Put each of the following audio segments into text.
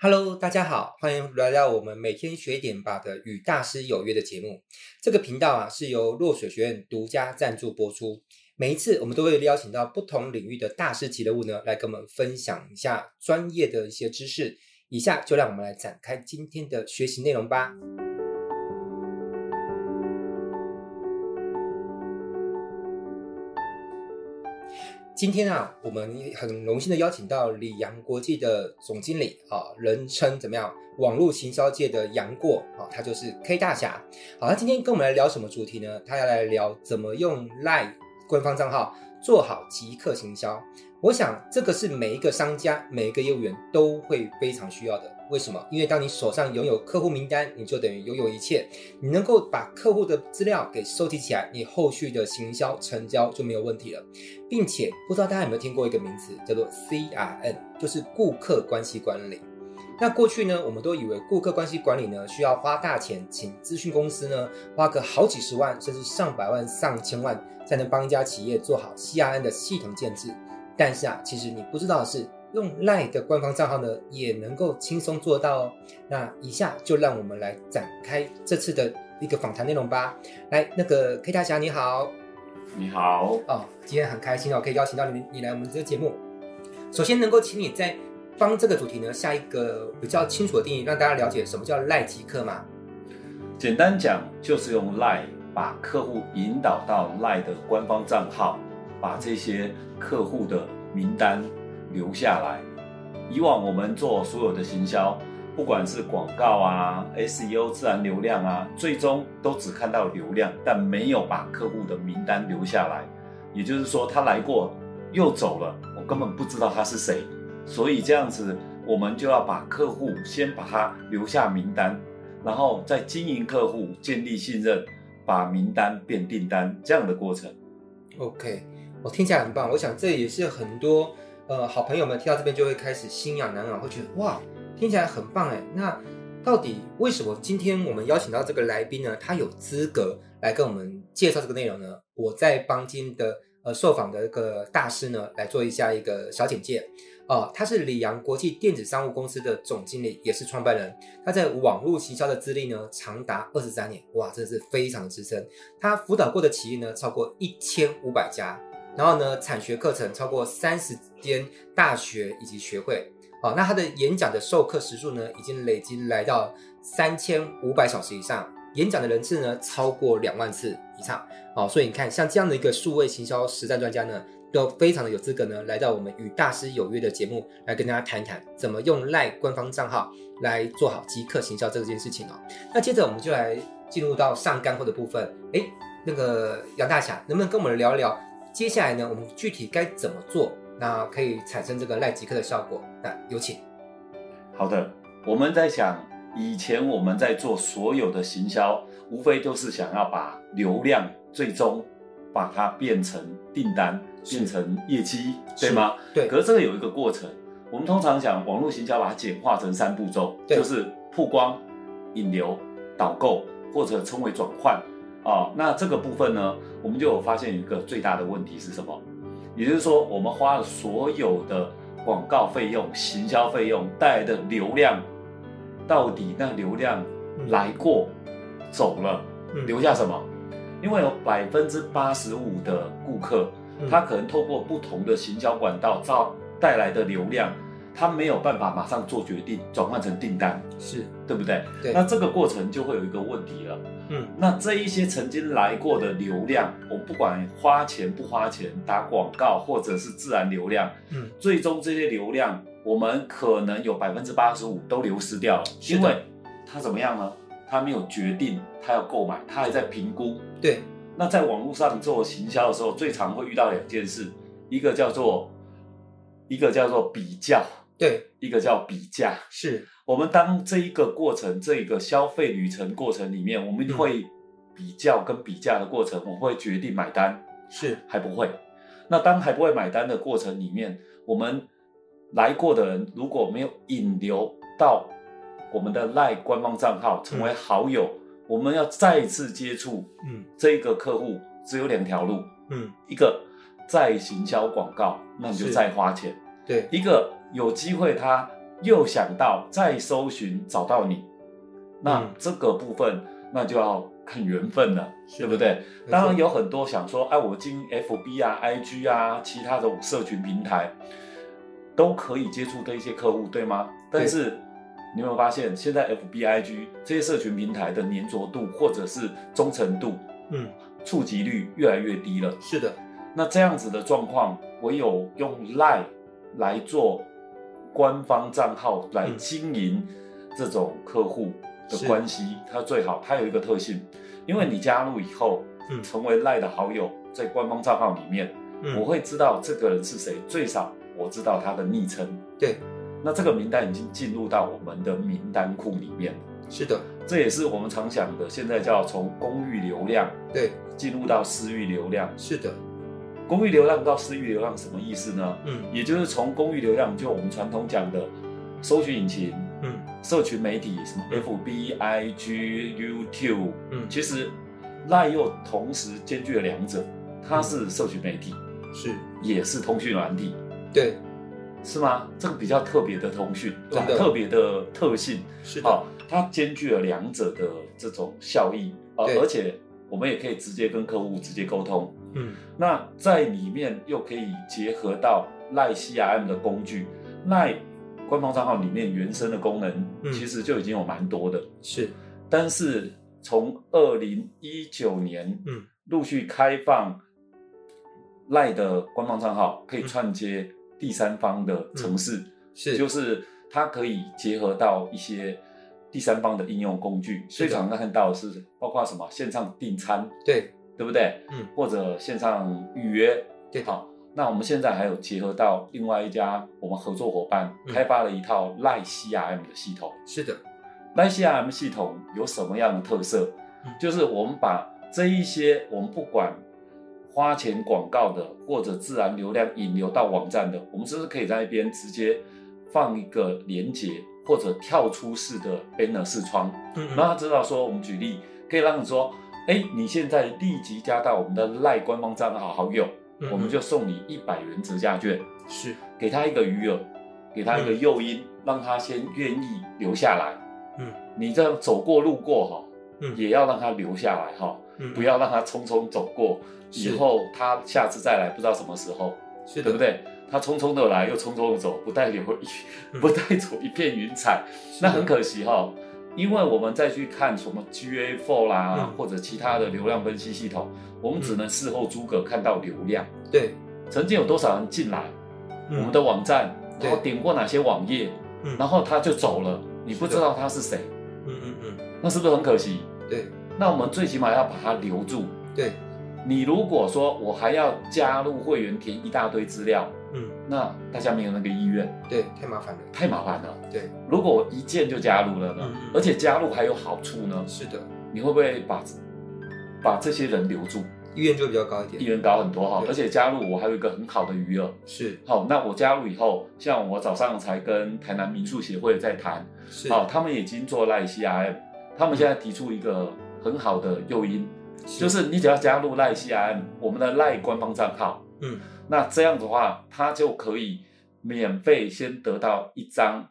Hello，大家好，欢迎来到我们每天学一点吧的与大师有约的节目。这个频道啊是由落水学院独家赞助播出。每一次我们都会邀请到不同领域的大师级人物呢，来跟我们分享一下专业的一些知识。以下就让我们来展开今天的学习内容吧。今天啊，我们很荣幸的邀请到李阳国际的总经理啊，人称怎么样？网络行销界的杨过啊，他就是 K 大侠。好，他今天跟我们来聊什么主题呢？他要来聊怎么用 LINE 官方账号做好即刻行销。我想这个是每一个商家、每一个业务员都会非常需要的。为什么？因为当你手上拥有客户名单，你就等于拥有一切。你能够把客户的资料给收集起来，你后续的行销成交就没有问题了。并且，不知道大家有没有听过一个名词，叫做 CRM，就是顾客关系管理。那过去呢，我们都以为顾客关系管理呢需要花大钱，请咨询公司呢花个好几十万，甚至上百万、上千万，才能帮一家企业做好 CRM 的系统建制。但是啊，其实你不知道的是。用 LINE 的官方账号呢，也能够轻松做到哦。那以下就让我们来展开这次的一个访谈内容吧。来，那个 K 大侠你好，你好哦，今天很开心哦，可以邀请到你，你来我们这个节目。首先，能够请你在帮这个主题呢下一个比较清楚的定义，让大家了解什么叫 LINE 即刻吗？简单讲，就是用 LINE 把客户引导到 LINE 的官方账号，把这些客户的名单。留下来。以往我们做所有的行销，不管是广告啊、SEO 自然流量啊，最终都只看到流量，但没有把客户的名单留下来。也就是说，他来过又走了，我根本不知道他是谁。所以这样子，我们就要把客户先把他留下名单，然后再经营客户，建立信任，把名单变订单这样的过程。OK，我听起来很棒。我想这也是很多。呃，好朋友们听到这边就会开始心痒难熬，会觉得哇，听起来很棒哎。那到底为什么今天我们邀请到这个来宾呢？他有资格来跟我们介绍这个内容呢？我在帮今的呃受访的一个大师呢，来做一下一个小简介。哦、他是里昂国际电子商务公司的总经理，也是创办人。他在网络行销的资历呢，长达二十三年，哇，真的是非常的资深。他辅导过的企业呢，超过一千五百家。然后呢，产学课程超过三十间大学以及学会，哦，那他的演讲的授课时数呢，已经累积来到三千五百小时以上，演讲的人次呢，超过两万次以上，哦，所以你看，像这样的一个数位行销实战专家呢，都非常的有资格呢，来到我们与大师有约的节目，来跟大家谈谈怎么用赖官方账号来做好即刻行销这件事情哦。那接着我们就来进入到上干货的部分，诶，那个杨大侠能不能跟我们聊一聊？接下来呢，我们具体该怎么做，那可以产生这个 LINE 即刻的效果？那有请。好的，我们在想，以前我们在做所有的行销，无非都是想要把流量最终把它变成订单，变成业绩，对吗？对。可是这个有一个过程，我们通常讲网络行销，把它简化成三步骤，对就是曝光、引流、导购，或者称为转换。哦，那这个部分呢，我们就有发现一个最大的问题是什么？也就是说，我们花了所有的广告费用、行销费用带来的流量，到底那流量来过、嗯、走了，留下什么？因为有百分之八十五的顾客，他可能透过不同的行销管道造带来的流量。他没有办法马上做决定，转换成订单，是对不对？对。那这个过程就会有一个问题了。嗯，那这一些曾经来过的流量，我不管花钱不花钱，打广告或者是自然流量，嗯，最终这些流量，我们可能有百分之八十五都流失掉了，因为他怎么样呢？他没有决定他要购买，他还在评估。对。那在网络上做行销的时候，最常会遇到两件事，一个叫做，一个叫做比较。对，一个叫比价，是。我们当这一个过程，这一个消费旅程过程里面，我们会比较跟比价的过程，我会决定买单，是。还不会。那当还不会买单的过程里面，我们来过的人如果没有引流到我们的 LINE 官方账号成为好友，嗯、我们要再次接触，嗯，这一个客户只有两条路，嗯，一个再行销广告，那你就再花钱，对，一个。有机会他又想到再搜寻找到你，那这个部分那就要看缘分了，对不对？当然有很多想说，哎，我经营 FB 啊、IG 啊，其他的社群平台都可以接触的一些客户，对吗？但是你有没有发现，现在 FB、IG 这些社群平台的粘着度或者是忠诚度，嗯，触及率越来越低了。是的，那这样子的状况，唯有用 Line 来做。官方账号来经营这种客户的关系，嗯、它最好，它有一个特性，因为你加入以后，嗯，成为赖的好友，在官方账号里面，嗯，我会知道这个人是谁，最少我知道他的昵称，对，那这个名单已经进入到我们的名单库里面，是的，这也是我们常想的，现在叫从公域流量，对，进入到私域流量，是的。公域流量到私域流量什么意思呢？嗯，也就是从公域流量，就我们传统讲的搜寻引擎，嗯，社群媒体，什么 FB、IG、YouTube，嗯，其实 LINE 又同时兼具了两者，它是社群媒体，是，也是通讯软体，对，是吗？这个比较特别的通讯，特别的特性，是的，啊，它兼具了两者的这种效益，啊，而且我们也可以直接跟客户直接沟通。嗯，那在里面又可以结合到 LINE CRM 的工具，LINE 官方账号里面原生的功能，其实就已经有蛮多的。是，但是从二零一九年，嗯，陆续开放 LINE 的官方账号可以串接第三方的城市，是，就是它可以结合到一些第三方的应用工具。最常看到的是包括什么线上订餐，对。对不对？嗯，或者线上预约，对，好。那我们现在还有结合到另外一家我们合作伙伴开发了一套 LINE CRM 的系统。是的，LINE CRM 系统有什么样的特色？嗯，就是我们把这一些我们不管花钱广告的或者自然流量引流到网站的，我们是不是可以在那边直接放一个连接或者跳出式的 banner 视窗？嗯，嗯，让他知道说，我们举例可以让你说。哎，你现在立即加到我们的赖官方账号好友，我们就送你一百元折价券，是给他一个余额，给他一个诱因，嗯，让他先愿意留下来。嗯，你这样走过路过哈，嗯，也要让他留下来哈，嗯，不要让他匆匆走过，以后他下次再来不知道什么时候，是对不对？他匆匆的来又匆匆的走，不带留一不带走一片云彩，那很可惜哈。因为我们再去看什么 GA4 啦、嗯，或者其他的流量分析系统，我们只能事后诸葛看到流量。对，曾经有多少人进来、嗯、我们的网站，然后点过哪些网页，然后他就走了，你不知道他是谁。嗯嗯嗯，那是不是很可惜？对，那我们最起码要把它留住。对，你如果说我还要加入会员，填一大堆资料。嗯，那大家没有那个意愿，对，太麻烦了，太麻烦了。对，如果我一键就加入了呢？嗯嗯，而且加入还有好处呢？是的，你会不会把把这些人留住？意愿就比较高一点，意愿高很多哈。而且加入我还有一个很好的余额，是好。那我加入以后，像我早上才跟台南民宿协会在谈，是好，他们已经做 LINE CRM，他们现在提出一个很好的诱因，是就是你只要加入 LINE CRM，我们的 LINE 官方账号，嗯。那这样的话，他就可以免费先得到一张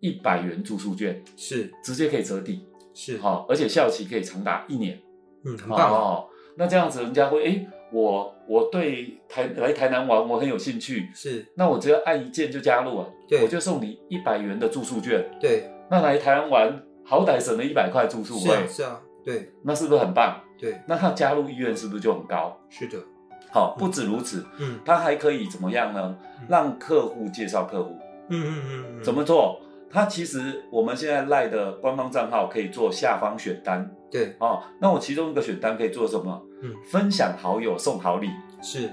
一百元住宿券，是直接可以折抵，是好，而且效期可以长达一年，嗯，很棒哦。那这样子，人家会哎，我我对台来台南玩我很有兴趣，是，那我只要按一键就加入了，对，我就送你一百元的住宿券，对，那来台湾玩好歹省了一百块住宿费，是啊，对，那是不是很棒？对，那他加入意愿是不是就很高？是的。好，不止如此，嗯，他还可以怎么样呢？让客户介绍客户，嗯嗯嗯，怎么做？他其实我们现在赖的官方账号可以做下方选单，对，哦，那我其中一个选单可以做什么？嗯，分享好友送好礼，是，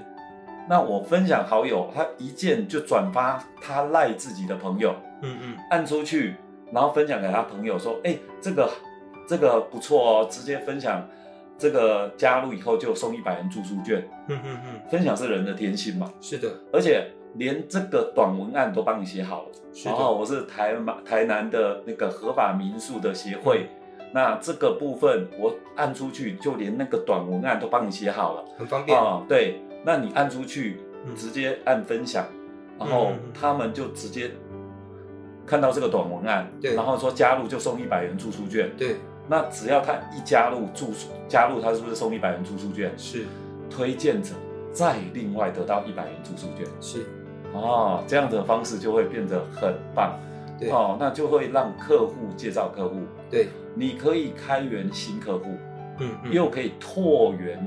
那我分享好友，他一键就转发他赖自己的朋友，嗯嗯，按出去，然后分享给他朋友说，哎，这个这个不错哦，直接分享。这个加入以后就送一百元住宿券，嗯嗯嗯，分享是人的天性嘛，是的，而且连这个短文案都帮你写好了，然后我是台马台南的那个合法民宿的协会，嗯，那这个部分我按出去，就连那个短文案都帮你写好了，很方便。啊，对，那你按出去，直接按分享，嗯，然后他们就直接看到这个短文案，对，然后说加入就送一百元住宿券，对，那只要他一加入住宿，加入他是不是送一百元住宿券？是，推荐者再另外得到一百元住宿券，是，哦，这样的方式就会变得很棒，对，哦，那就会让客户介绍客户，对，你可以开源新客户，嗯，嗯，又可以拓源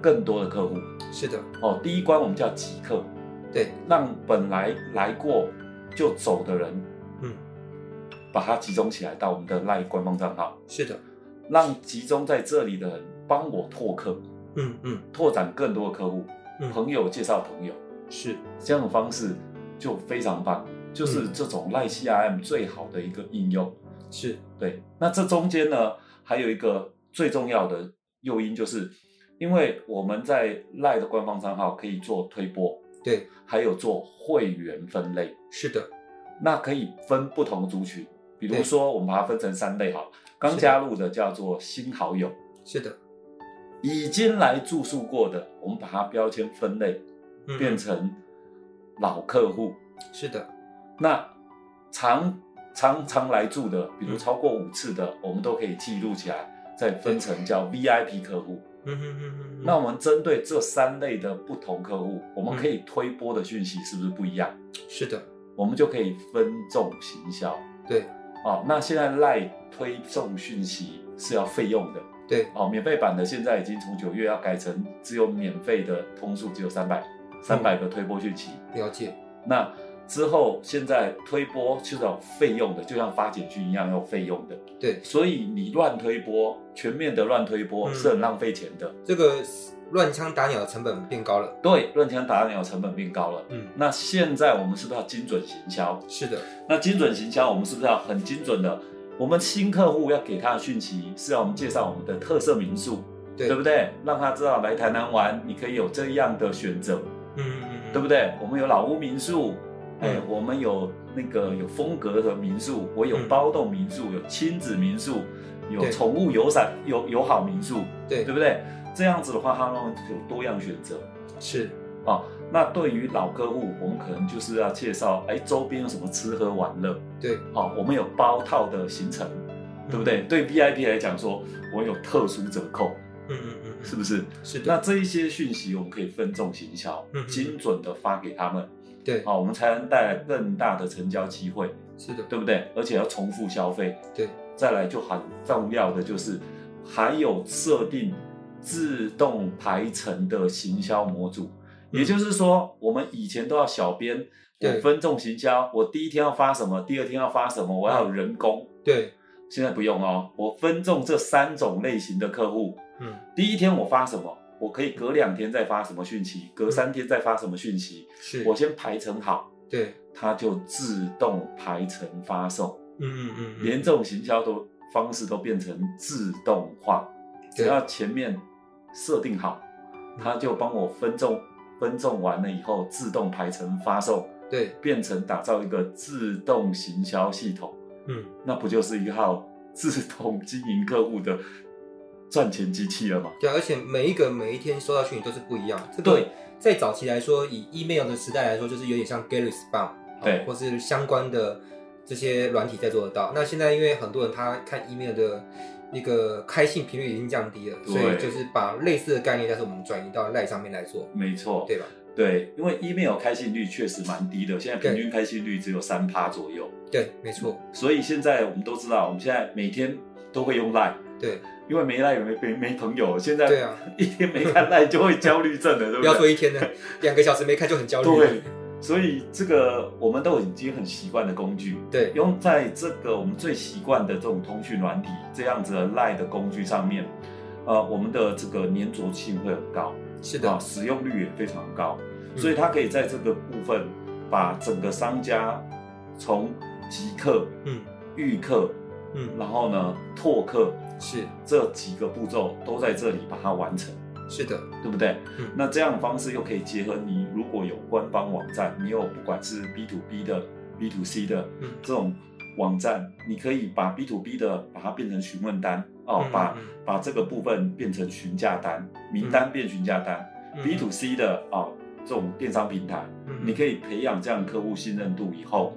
更多的客户，是的，哦，第一关我们叫集客，对，让本来来过就走的人，嗯，把它集中起来到我们的 LINE 官方账号，是的，让集中在这里的人帮我拓客，嗯嗯，拓展更多的客户，嗯，朋友介绍朋友，是。这样的方式就非常棒，就是这种 LINE CRM 最好的一个应用，是。对。那这中间呢，还有一个最重要的诱因，就是因为我们在 LINE 的官方账号可以做推播。对，还有做会员分类，是的，那可以分不同的族群，比如说我们把它分成三类好，刚加入的叫做新好友，是的，已经来住宿过的，我们把它标签分类，嗯、变成老客户，是的，那常常常来住的，比如超过五次的，嗯、我们都可以记录起来，再分成叫 VIP 客户。嗯哼哼哼，那我们针对这三类的不同客户，我们可以推播的讯息是不是不一样？是的，我们就可以分众行销。对，哦，那现在 LINE 推送讯息是要费用的。对，哦，免费版的现在已经从九月要改成只有免费的通数只有三百，三百个推播讯息。了解。那之后现在推波就是有费用的，就像发简讯一样有费用的。对，所以你乱推波，全面的乱推波是很浪费钱的。这个乱枪打鸟的成本变高了。对，乱枪打鸟的成本变高了。嗯，那现在我们是不是要精准行销？是的。那精准行销，我们是不是要很精准的？我们新客户要给他的讯息是要我们介绍我们的特色民宿，对，对不对？让他知道来台南玩，你可以有这样的选择。嗯嗯嗯，对不对？我们有老屋民宿。哎、嗯，我们有那个有风格的民宿，我有包栋民宿，嗯、有亲子民宿，有宠物友善友友好民宿，对对不对？这样子的话，他们有多样选择。是啊、哦，那对于老客户，我们可能就是要介绍，哎，周边有什么吃喝玩乐？对，好、哦，我们有包套的行程，嗯、对不对？对 VIP 来讲说，我有特殊折扣，嗯嗯嗯，是不是？是的。那这一些讯息，我们可以分众行销，嗯、精准的发给他们。对，好，我们才能带来更大的成交机会。是的，对不对？而且要重复消费。对，再来就很重要的就是，还有设定自动排程的行销模组。也就是说，我们以前都要小编，我分众行销，我第一天要发什么，第二天要发什么，我要有人工。对，现在不用哦，我分众这三种类型的客户。嗯，第一天我发什么？我可以隔两天再发什么讯息，隔三天再发什么讯息，是。我先排程好，对，它就自动排程发送，嗯嗯嗯，连这种行销的方式都变成自动化，只要前面设定好，它就帮我分众，分众完了以后自动排程发送，对，变成打造一个自动行销系统，嗯，那不就是一号自动经营客户的赚钱机器了嘛？对，而且每一个每一天收到讯息都是不一样。这个、对，在早期来说，以 email 的时代来说，就是有点像 get response，对，或是相关的这些软体在做得到。那现在因为很多人他看 email 的那个开信频率已经降低了，所以就是把类似的概念，但是我们转移到 LINE 上面来做，没错，对吧？对，因为 email 开信率确实蛮低的，现在平均开信率只有三趴左右。对，没错。所以现在我们都知道，我们现在每天都会用 LINE。对。因为没赖也没没没朋友，现在对啊，一天没看赖就会焦虑症了，对不对？不要说一天呢，两个小时没看就很焦虑。对，所以这个我们都已经很习惯的工具，对，用在这个我们最习惯的这种通讯软体这样子的赖的工具上面，呃，我们的这个粘着性会很高，是的，啊，使用率也非常高，嗯，所以它可以在这个部分把整个商家从即刻、嗯，预客，嗯，然后呢拓客。是。这几个步骤都在这里把它完成，是的，对不对？嗯，那这样的方式又可以结合你如果有官方网站，你有不管是 B to B 的、B to C 的这种网站，嗯，你可以把 B to B 的把它变成询问单哦，嗯，把把这个部分变成询价单，名单变询价单，嗯，B to C 的啊，哦，这种电商平台，嗯，你可以培养这样客户信任度以后，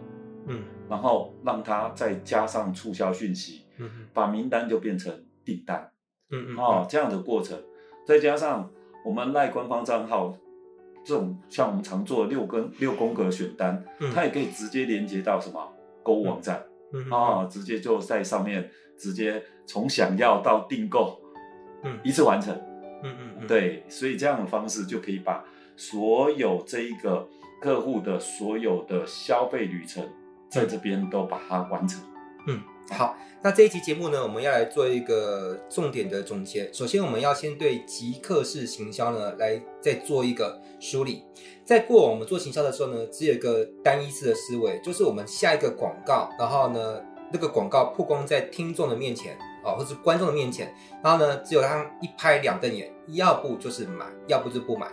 嗯，然后让他再加上促销讯息，嗯，把名单就变成订单，嗯嗯，哦，这样的过程，再加上我们赖官方账号这种像我们常做的六根六宫格选单，嗯，它也可以直接连接到什么购物网站，嗯啊，直接就在上面直接从想要到订购，嗯，一次完成，嗯嗯嗯，对，所以这样的方式就可以把所有这一个客户的所有的消费旅程。在这边都把它完成。嗯，好，那这一期节目呢，我们要来做一个重点的总结。首先，我们要先对极客式行销呢，来再做一个梳理。在过往我们做行销的时候呢，只有一个单一式的思维，就是我们下一个广告，然后呢，那个广告曝光在听众的面前啊，或是观众的面前，然后呢，只有他一拍两瞪眼，要不就是买，要不就不买。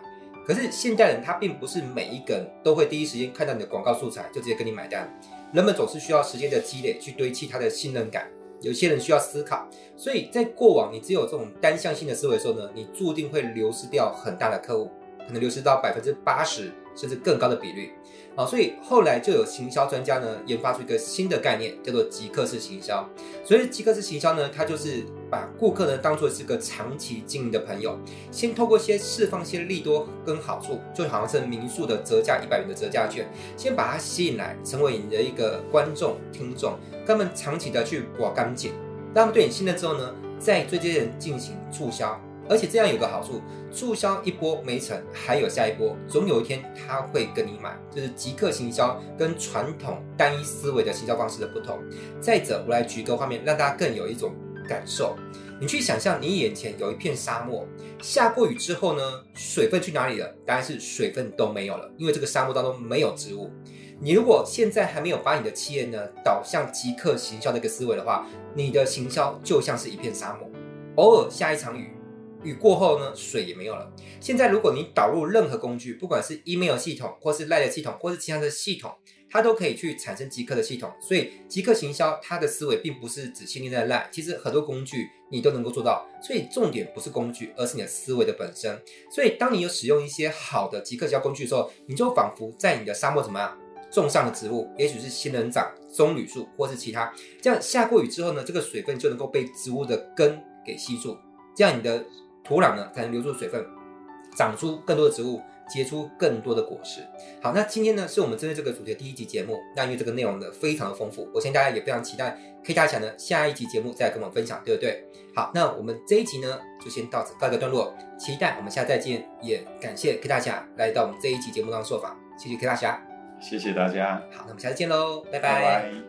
可是现代人他并不是每一个人都会第一时间看到你的广告素材就直接跟你买单。人们总是需要时间的积累去堆砌他的信任感，有些人需要思考，所以在过往你只有这种单向性的思维时候呢，你注定会流失掉很大的客户，可能流失到百分之八十甚至更高的比率。啊，所以后来就有行销专家呢研发出一个新的概念，叫做极客式行销。所以极客式行销呢，它就是把顾客呢当做是个长期经营的朋友，先透过些释放些利多跟好处，就好像是民宿的折价一百元的折价券，先把它吸引来，成为你的一个观众听众，他们长期的去刮干净，让他们对你信任之后呢，再对这些人进行促销。而且这样有个好处，促销一波没成，还有下一波，总有一天他会跟你买。就是即刻行销跟传统单一思维的行销方式的不同。再者，我来举个画面，让大家更有一种感受。你去想象，你眼前有一片沙漠，下过雨之后呢，水分去哪里了？当然是水分都没有了，因为这个沙漠当中没有植物。你如果现在还没有把你的企业呢导向即刻行销的一个思维的话，你的行销就像是一片沙漠，偶尔下一场雨。雨过后呢，水也没有了。现在如果你导入任何工具，不管是 email 系统，或是 LINE 系统，或是其他的系统，它都可以去产生极客的系统。所以极客行销它的思维并不是只限定在 LINE，其实很多工具你都能够做到。所以重点不是工具，而是你的思维的本身。所以当你有使用一些好的极客行销工具的时候，你就仿佛在你的沙漠怎么样种上了植物，也许是仙人掌、棕榈树，或是其他。这样下过雨之后呢，这个水分就能够被植物的根给吸住，这样你的。土壤呢才能留住水分，长出更多的植物，结出更多的果实。好，那今天呢是我们针对这个主题的第一集节目。那因为这个内容呢非常的丰富，我相信大家也非常期待 K 大侠呢下一集节目再跟我们分享，对不对？好，那我们这一集呢就先到此告一个段落，期待我们下次再见。也感谢 K 大侠来到我们这一集节目当中受访，谢谢 K 大侠，谢谢大家。好，那我们下次见喽，拜拜。拜拜。